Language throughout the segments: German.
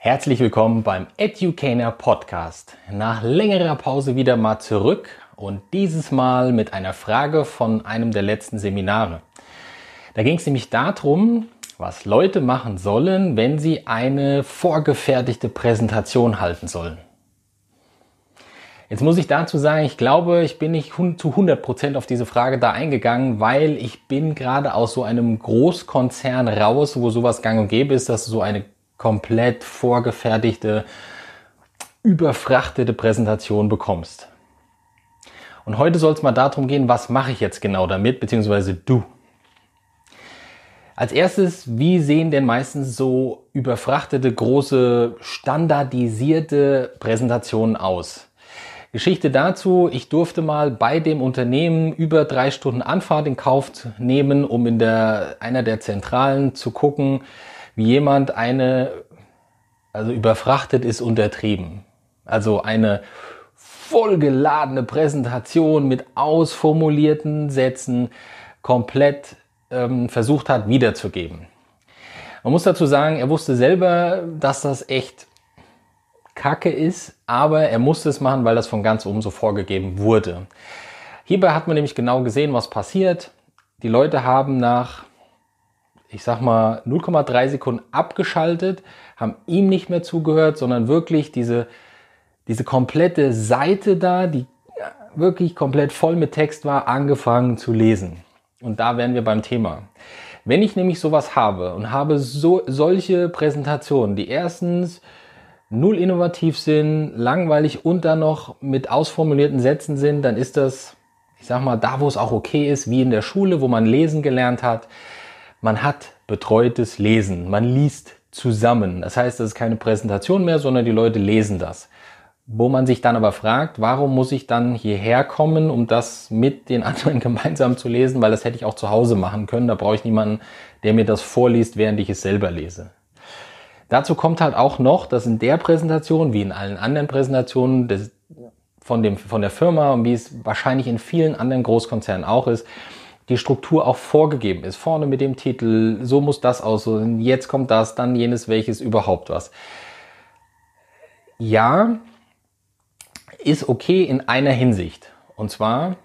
Herzlich willkommen beim Educator Podcast. Nach längerer Pause wieder mal zurück und dieses Mal mit einer Frage von einem der letzten Seminare. Da ging es nämlich darum, was Leute machen sollen, wenn sie eine vorgefertigte Präsentation halten sollen. Jetzt muss ich dazu sagen, ich glaube, ich bin nicht zu 100% auf diese Frage da eingegangen, weil ich bin gerade aus so einem Großkonzern raus, wo sowas gang und gäbe ist, dass so eine komplett vorgefertigte, überfrachtete Präsentation bekommst. Und heute soll es mal darum gehen, was mache ich jetzt genau damit, beziehungsweise du. Als erstes, wie sehen denn meistens so überfrachtete, große, standardisierte Präsentationen aus? Geschichte dazu, ich durfte mal bei dem Unternehmen über drei Stunden Anfahrt in Kauf nehmen, um in der, einer der Zentralen zu gucken, wie jemand eine, also überfrachtet ist untertrieben. Also eine vollgeladene Präsentation mit ausformulierten Sätzen komplett ähm, versucht hat wiederzugeben. Man muss dazu sagen, er wusste selber, dass das echt Kacke ist, aber er musste es machen, weil das von ganz oben so vorgegeben wurde. Hierbei hat man nämlich genau gesehen, was passiert. Die Leute haben nach, ich sag mal, 0,3 Sekunden abgeschaltet, haben ihm nicht mehr zugehört, sondern wirklich diese, diese komplette Seite da, die wirklich komplett voll mit Text war, angefangen zu lesen. Und da wären wir beim Thema. Wenn ich nämlich sowas habe und habe so, solche Präsentationen, die erstens null innovativ sind, langweilig und dann noch mit ausformulierten Sätzen sind, dann ist das, ich sag mal, da wo es auch okay ist, wie in der Schule, wo man lesen gelernt hat. Man hat betreutes Lesen. Man liest zusammen. Das heißt, das ist keine Präsentation mehr, sondern die Leute lesen das. Wo man sich dann aber fragt, warum muss ich dann hierher kommen, um das mit den anderen gemeinsam zu lesen? Weil das hätte ich auch zu Hause machen können. Da brauche ich niemanden, der mir das vorliest, während ich es selber lese. Dazu kommt halt auch noch, dass in der Präsentation, wie in allen anderen Präsentationen des, von, dem, von der Firma und wie es wahrscheinlich in vielen anderen Großkonzernen auch ist, die Struktur auch vorgegeben ist. Vorne mit dem Titel, so muss das aussehen, jetzt kommt das, dann jenes, welches, überhaupt was. Ja, ist okay in einer Hinsicht. Und zwar,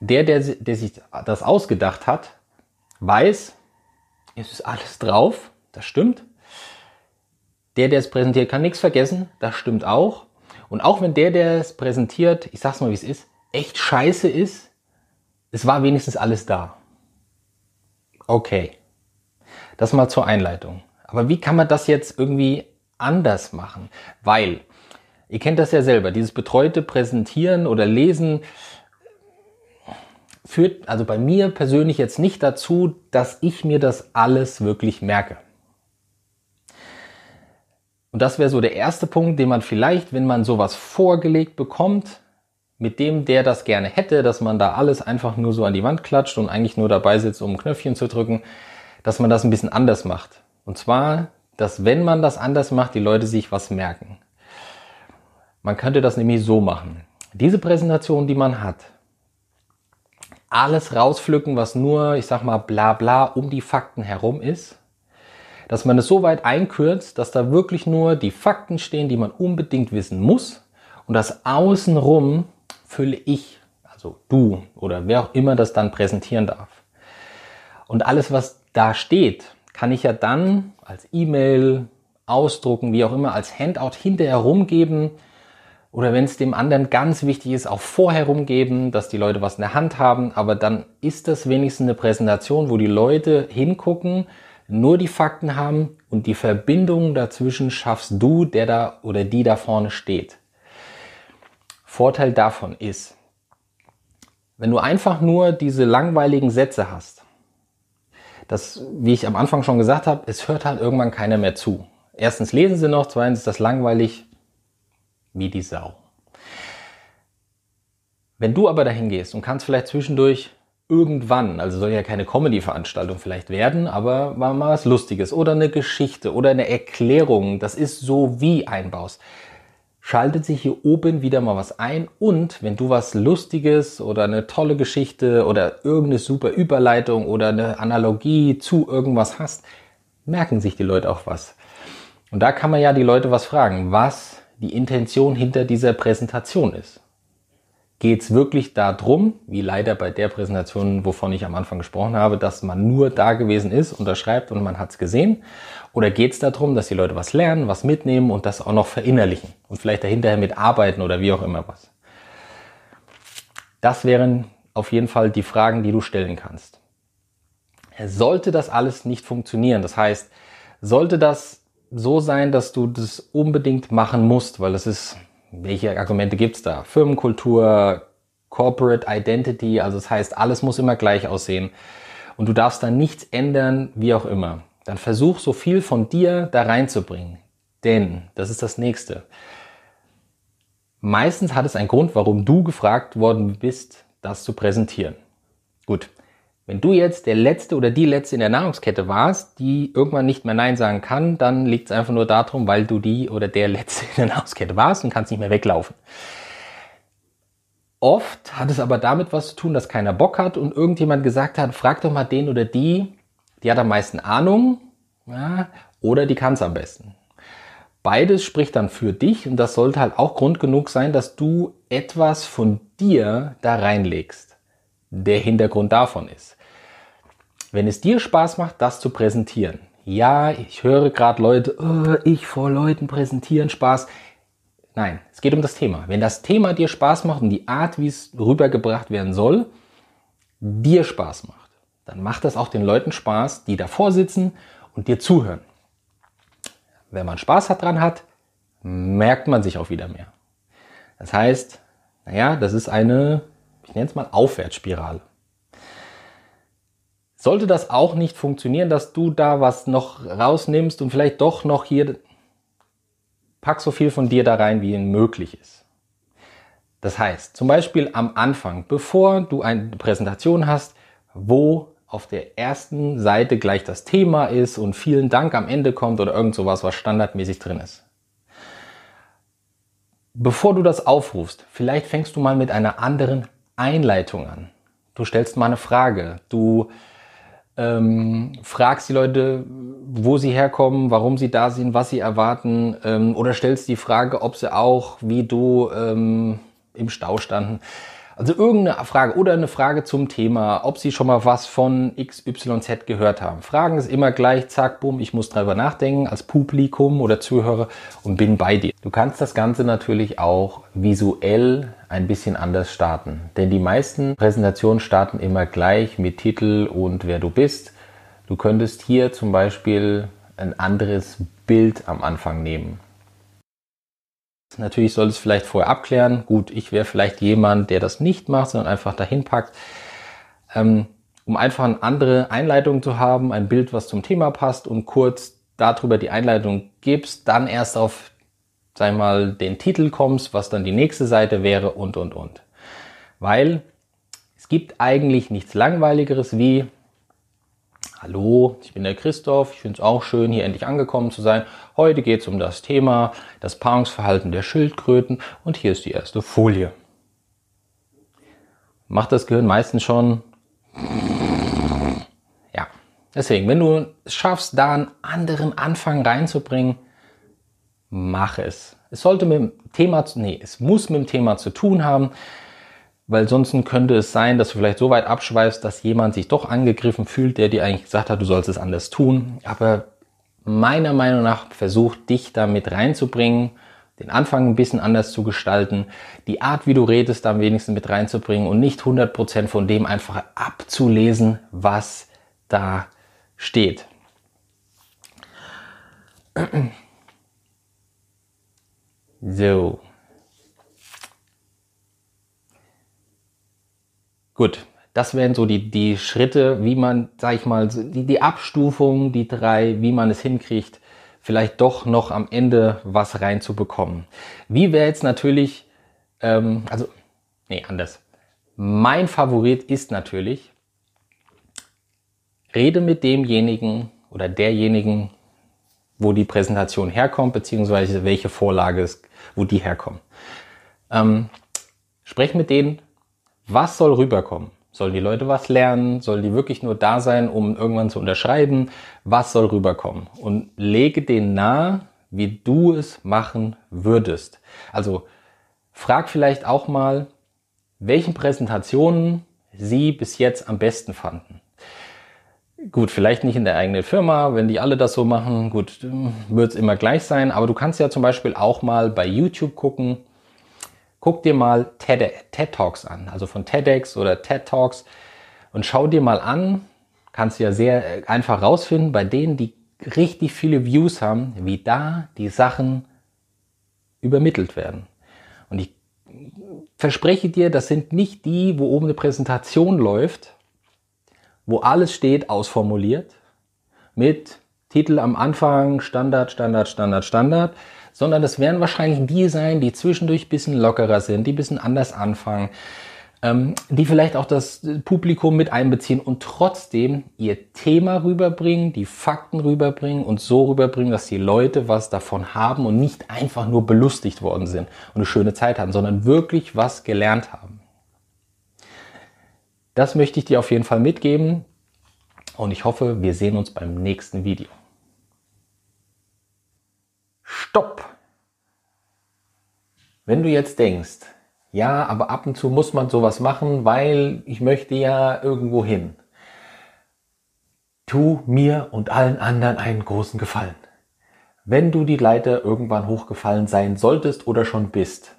der, der, der sich das ausgedacht hat, weiß, es ist alles drauf, das stimmt. Der, der es präsentiert, kann nichts vergessen. Das stimmt auch. Und auch wenn der, der es präsentiert, ich sag's mal wie es ist, echt scheiße ist, es war wenigstens alles da. Okay. Das mal zur Einleitung. Aber wie kann man das jetzt irgendwie anders machen? Weil, ihr kennt das ja selber, dieses betreute Präsentieren oder Lesen führt also bei mir persönlich jetzt nicht dazu, dass ich mir das alles wirklich merke. Und das wäre so der erste Punkt, den man vielleicht, wenn man sowas vorgelegt bekommt, mit dem, der das gerne hätte, dass man da alles einfach nur so an die Wand klatscht und eigentlich nur dabei sitzt, um ein Knöpfchen zu drücken, dass man das ein bisschen anders macht. Und zwar, dass wenn man das anders macht, die Leute sich was merken. Man könnte das nämlich so machen. Diese Präsentation, die man hat, alles rauspflücken, was nur, ich sag mal, bla bla um die Fakten herum ist dass man es so weit einkürzt, dass da wirklich nur die Fakten stehen, die man unbedingt wissen muss und das außenrum fülle ich, also du oder wer auch immer das dann präsentieren darf. Und alles, was da steht, kann ich ja dann als E-Mail ausdrucken, wie auch immer, als Handout hinterher rumgeben oder wenn es dem anderen ganz wichtig ist, auch vorher rumgeben, dass die Leute was in der Hand haben, aber dann ist das wenigstens eine Präsentation, wo die Leute hingucken, nur die Fakten haben und die Verbindung dazwischen schaffst du, der da oder die da vorne steht. Vorteil davon ist, wenn du einfach nur diese langweiligen Sätze hast, das, wie ich am Anfang schon gesagt habe, es hört halt irgendwann keiner mehr zu. Erstens lesen sie noch, zweitens ist das langweilig wie die Sau. Wenn du aber dahin gehst und kannst vielleicht zwischendurch irgendwann, also soll ja keine Comedy-Veranstaltung vielleicht werden, aber mal was Lustiges oder eine Geschichte oder eine Erklärung, das ist so wie einbaust. Schaltet sich hier oben wieder mal was ein und wenn du was Lustiges oder eine tolle Geschichte oder irgendeine super Überleitung oder eine Analogie zu irgendwas hast, merken sich die Leute auch was. Und da kann man ja die Leute was fragen, was die Intention hinter dieser Präsentation ist. Geht es wirklich darum, wie leider bei der Präsentation, wovon ich am Anfang gesprochen habe, dass man nur da gewesen ist, unterschreibt und man hat es gesehen? Oder geht es darum, dass die Leute was lernen, was mitnehmen und das auch noch verinnerlichen und vielleicht dahinterher mitarbeiten oder wie auch immer was? Das wären auf jeden Fall die Fragen, die du stellen kannst. Sollte das alles nicht funktionieren, das heißt, sollte das so sein, dass du das unbedingt machen musst, weil das ist welche Argumente gibt's da? Firmenkultur, Corporate Identity, also das heißt, alles muss immer gleich aussehen und du darfst da nichts ändern, wie auch immer. Dann versuch so viel von dir da reinzubringen. Denn, das ist das nächste. Meistens hat es einen Grund, warum du gefragt worden bist, das zu präsentieren. Gut, wenn du jetzt der Letzte oder die Letzte in der Nahrungskette warst, die irgendwann nicht mehr Nein sagen kann, dann liegt es einfach nur darum, weil du die oder der Letzte in der Nahrungskette warst und kannst nicht mehr weglaufen. Oft hat es aber damit was zu tun, dass keiner Bock hat und irgendjemand gesagt hat, frag doch mal den oder die, die hat am meisten Ahnung ja, oder die kann es am besten. Beides spricht dann für dich und das sollte halt auch Grund genug sein, dass du etwas von dir da reinlegst der Hintergrund davon ist. Wenn es dir Spaß macht, das zu präsentieren, ja, ich höre gerade Leute, oh, ich vor Leuten präsentieren, Spaß. Nein, es geht um das Thema. Wenn das Thema dir Spaß macht und die Art, wie es rübergebracht werden soll, dir Spaß macht, dann macht das auch den Leuten Spaß, die davor sitzen und dir zuhören. Wenn man Spaß hat dran hat, merkt man sich auch wieder mehr. Das heißt, naja, das ist eine ich nenne es mal Aufwärtsspirale. Sollte das auch nicht funktionieren, dass du da was noch rausnimmst und vielleicht doch noch hier, pack so viel von dir da rein, wie möglich ist. Das heißt, zum Beispiel am Anfang, bevor du eine Präsentation hast, wo auf der ersten Seite gleich das Thema ist und vielen Dank am Ende kommt oder irgend sowas, was standardmäßig drin ist. Bevor du das aufrufst, vielleicht fängst du mal mit einer anderen Einleitung an. Du stellst mal eine Frage. Du ähm, fragst die Leute, wo sie herkommen, warum sie da sind, was sie erwarten, ähm, oder stellst die Frage, ob sie auch wie du ähm, im Stau standen. Also irgendeine Frage oder eine Frage zum Thema, ob Sie schon mal was von XYZ gehört haben. Fragen ist immer gleich, zack, bumm, ich muss drüber nachdenken als Publikum oder Zuhörer und bin bei dir. Du kannst das Ganze natürlich auch visuell ein bisschen anders starten, denn die meisten Präsentationen starten immer gleich mit Titel und wer du bist. Du könntest hier zum Beispiel ein anderes Bild am Anfang nehmen. Natürlich soll es vielleicht vorher abklären. Gut, ich wäre vielleicht jemand, der das nicht macht, sondern einfach dahin packt. Ähm, um einfach eine andere Einleitung zu haben, ein Bild, was zum Thema passt und kurz darüber die Einleitung gibst, dann erst auf, sag mal, den Titel kommst, was dann die nächste Seite wäre und, und, und. Weil es gibt eigentlich nichts Langweiligeres wie, Hallo, ich bin der Christoph. Ich finde es auch schön, hier endlich angekommen zu sein. Heute geht es um das Thema das Paarungsverhalten der Schildkröten und hier ist die erste Folie. Macht das Gehirn meistens schon. Ja, deswegen, wenn du es schaffst, da einen anderen Anfang reinzubringen, mach es. Es sollte mit dem Thema, nee, es muss mit dem Thema zu tun haben weil sonst könnte es sein, dass du vielleicht so weit abschweifst, dass jemand sich doch angegriffen fühlt, der dir eigentlich gesagt hat, du sollst es anders tun. Aber meiner Meinung nach versucht dich da mit reinzubringen, den Anfang ein bisschen anders zu gestalten, die Art, wie du redest, da am wenigsten mit reinzubringen und nicht 100% von dem einfach abzulesen, was da steht. So. Gut, das wären so die, die Schritte, wie man, sag ich mal, die, die Abstufung, die drei, wie man es hinkriegt, vielleicht doch noch am Ende was reinzubekommen. Wie wäre jetzt natürlich, ähm, also, nee, anders. Mein Favorit ist natürlich, rede mit demjenigen oder derjenigen, wo die Präsentation herkommt, beziehungsweise welche Vorlage ist, wo die herkommen. Ähm, sprech mit denen was soll rüberkommen? Sollen die Leute was lernen? Sollen die wirklich nur da sein, um irgendwann zu unterschreiben? Was soll rüberkommen? Und lege denen nahe, wie du es machen würdest. Also frag vielleicht auch mal, welchen Präsentationen sie bis jetzt am besten fanden. Gut, vielleicht nicht in der eigenen Firma, wenn die alle das so machen, gut, wird es immer gleich sein, aber du kannst ja zum Beispiel auch mal bei YouTube gucken, guck dir mal TED, TED Talks an, also von TEDx oder TED Talks und schau dir mal an, kannst du ja sehr äh, einfach rausfinden, bei denen, die richtig viele Views haben, wie da die Sachen übermittelt werden. Und ich verspreche dir, das sind nicht die, wo oben eine Präsentation läuft, wo alles steht, ausformuliert, mit Titel am Anfang, Standard, Standard, Standard, Standard, sondern das werden wahrscheinlich die sein, die zwischendurch bisschen lockerer sind, die bisschen anders anfangen, ähm, die vielleicht auch das Publikum mit einbeziehen und trotzdem ihr Thema rüberbringen, die Fakten rüberbringen und so rüberbringen, dass die Leute was davon haben und nicht einfach nur belustigt worden sind und eine schöne Zeit haben, sondern wirklich was gelernt haben. Das möchte ich dir auf jeden Fall mitgeben und ich hoffe, wir sehen uns beim nächsten Video. Stopp! Wenn du jetzt denkst, ja, aber ab und zu muss man sowas machen, weil ich möchte ja irgendwo hin. Tu mir und allen anderen einen großen Gefallen. Wenn du die Leiter irgendwann hochgefallen sein solltest oder schon bist,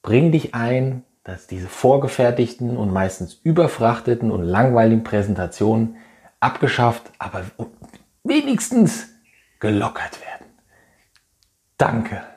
bring dich ein, dass diese vorgefertigten und meistens überfrachteten und langweiligen Präsentationen abgeschafft, aber wenigstens gelockert werden. Danke.